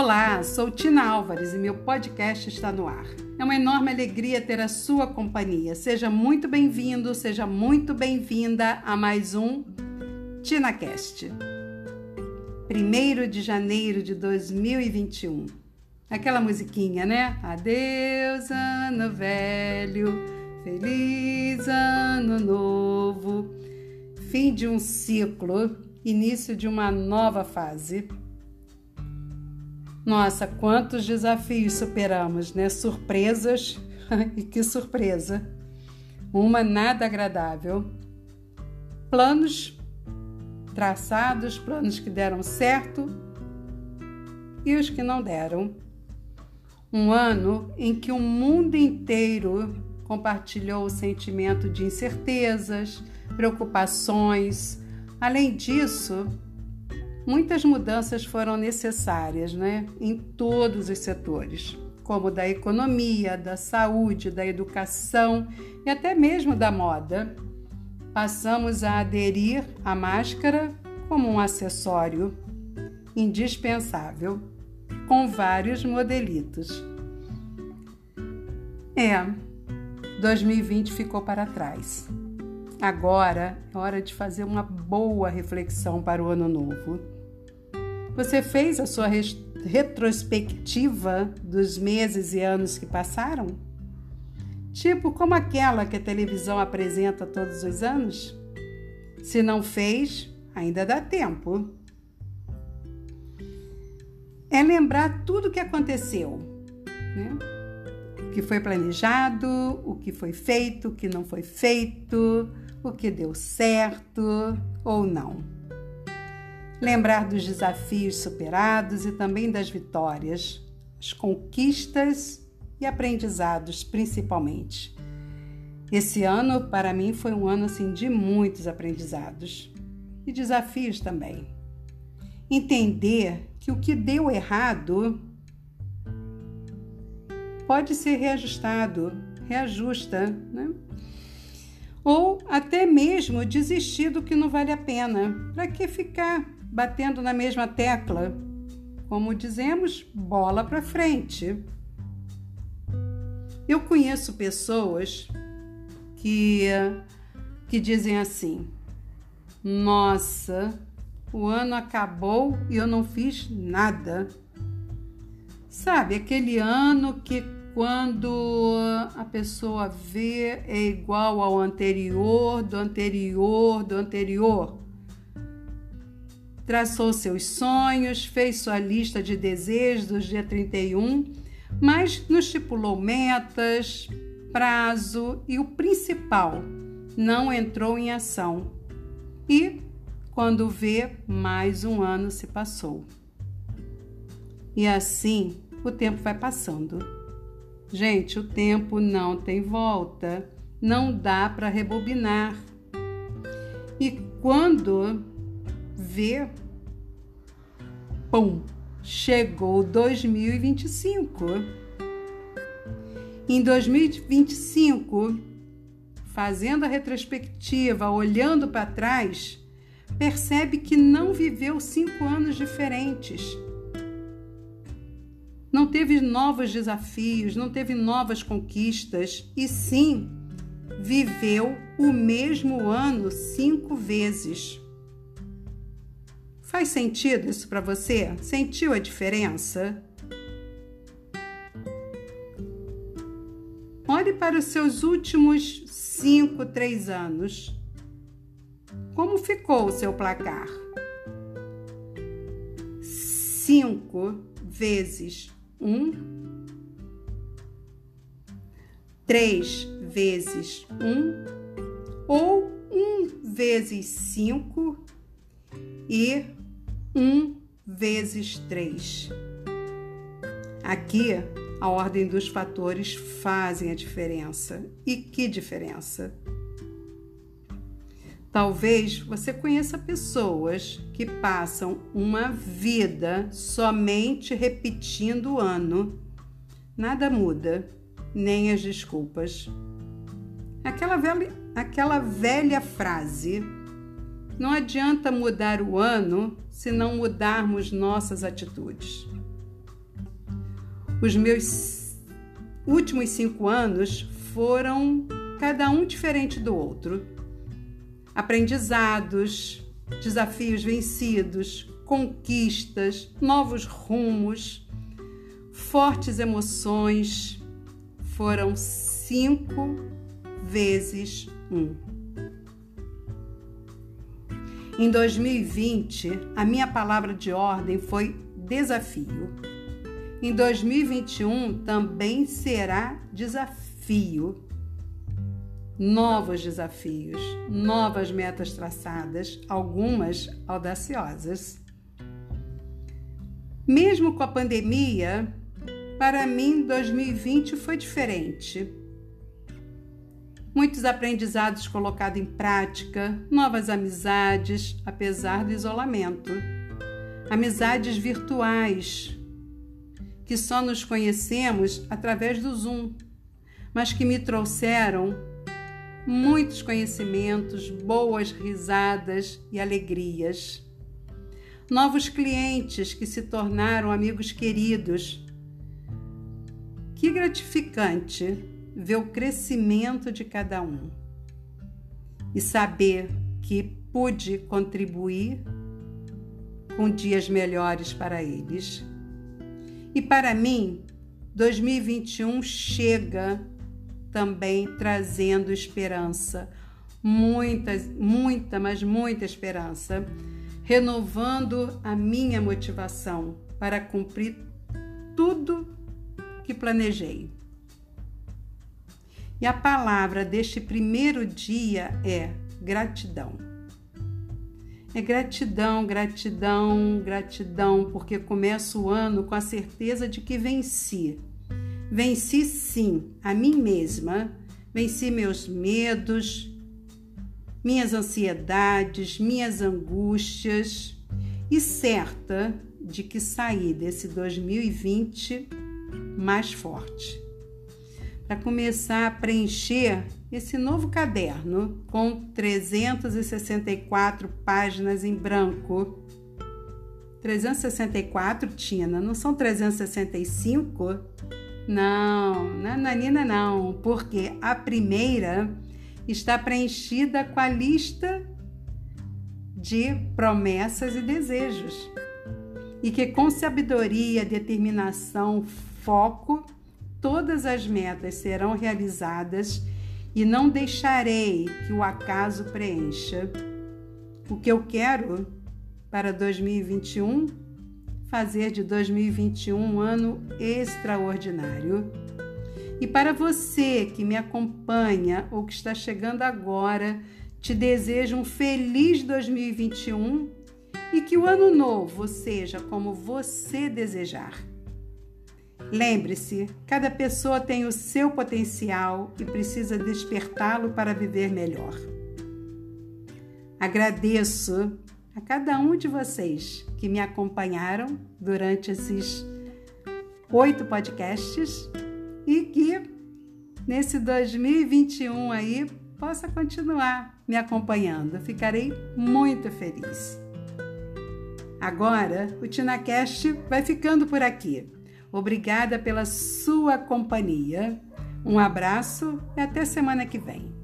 Olá, sou Tina Álvares e meu podcast está no ar. É uma enorme alegria ter a sua companhia. Seja muito bem-vindo, seja muito bem-vinda a mais um TinaCast. 1 de janeiro de 2021. Aquela musiquinha, né? Adeus, ano velho, feliz ano novo. Fim de um ciclo, início de uma nova fase. Nossa, quantos desafios superamos, né? Surpresas, e que surpresa! Uma nada agradável. Planos traçados, planos que deram certo e os que não deram. Um ano em que o mundo inteiro compartilhou o sentimento de incertezas, preocupações. Além disso, Muitas mudanças foram necessárias né, em todos os setores, como da economia, da saúde, da educação e até mesmo da moda. Passamos a aderir à máscara como um acessório indispensável, com vários modelitos. É, 2020 ficou para trás. Agora é hora de fazer uma boa reflexão para o ano novo. Você fez a sua retrospectiva dos meses e anos que passaram? Tipo como aquela que a televisão apresenta todos os anos? Se não fez, ainda dá tempo. É lembrar tudo o que aconteceu, né? O que foi planejado, o que foi feito, o que não foi feito, o que deu certo ou não lembrar dos desafios superados e também das vitórias, as conquistas e aprendizados, principalmente. Esse ano, para mim, foi um ano assim, de muitos aprendizados e desafios também. Entender que o que deu errado pode ser reajustado, reajusta, né? Ou até mesmo desistir do que não vale a pena. Para que ficar batendo na mesma tecla. Como dizemos, bola para frente. Eu conheço pessoas que, que dizem assim: Nossa, o ano acabou e eu não fiz nada. Sabe, aquele ano que quando a pessoa vê é igual ao anterior, do anterior, do anterior traçou seus sonhos, fez sua lista de desejos dia 31, mas não estipulou metas, prazo e o principal, não entrou em ação. E, quando vê, mais um ano se passou. E assim o tempo vai passando. Gente, o tempo não tem volta, não dá para rebobinar. E quando vê, pum, chegou 2025. Em 2025, fazendo a retrospectiva, olhando para trás, percebe que não viveu cinco anos diferentes. Teve novos desafios, não teve novas conquistas, e sim viveu o mesmo ano cinco vezes. Faz sentido isso para você? Sentiu a diferença? Olhe para os seus últimos cinco, três anos. Como ficou o seu placar? Cinco vezes um, três vezes um, ou um vezes cinco e 1 vezes 3. Aqui, a ordem dos fatores fazem a diferença. E que diferença? Talvez você conheça pessoas que passam uma vida somente repetindo o ano. Nada muda, nem as desculpas. Aquela velha, aquela velha frase não adianta mudar o ano se não mudarmos nossas atitudes. Os meus últimos cinco anos foram cada um diferente do outro. Aprendizados, desafios vencidos, conquistas, novos rumos, fortes emoções. Foram cinco vezes um. Em 2020, a minha palavra de ordem foi desafio. Em 2021 também será desafio. Novos desafios, novas metas traçadas, algumas audaciosas. Mesmo com a pandemia, para mim 2020 foi diferente. Muitos aprendizados colocados em prática, novas amizades, apesar do isolamento. Amizades virtuais, que só nos conhecemos através do Zoom, mas que me trouxeram muitos conhecimentos, boas risadas e alegrias. Novos clientes que se tornaram amigos queridos. Que gratificante ver o crescimento de cada um e saber que pude contribuir com dias melhores para eles. E para mim, 2021 chega também trazendo esperança, muita, muita, mas muita esperança, renovando a minha motivação para cumprir tudo que planejei. E a palavra deste primeiro dia é gratidão. É gratidão, gratidão, gratidão, porque começo o ano com a certeza de que venci. Venci sim a mim mesma, venci meus medos, minhas ansiedades, minhas angústias e certa de que saí desse 2020 mais forte. Para começar a preencher esse novo caderno com 364 páginas em branco. 364, Tina, não são 365? Não, nananina não, porque a primeira está preenchida com a lista de promessas e desejos. E que com sabedoria, determinação, foco, todas as metas serão realizadas e não deixarei que o acaso preencha. O que eu quero para 2021? Fazer de 2021 um ano extraordinário. E para você que me acompanha ou que está chegando agora, te desejo um feliz 2021 e que o ano novo seja como você desejar. Lembre-se, cada pessoa tem o seu potencial e precisa despertá-lo para viver melhor. Agradeço a cada um de vocês que me acompanharam durante esses oito podcasts e que nesse 2021 aí possa continuar me acompanhando. Ficarei muito feliz. Agora, o TinaCast vai ficando por aqui. Obrigada pela sua companhia. Um abraço e até semana que vem.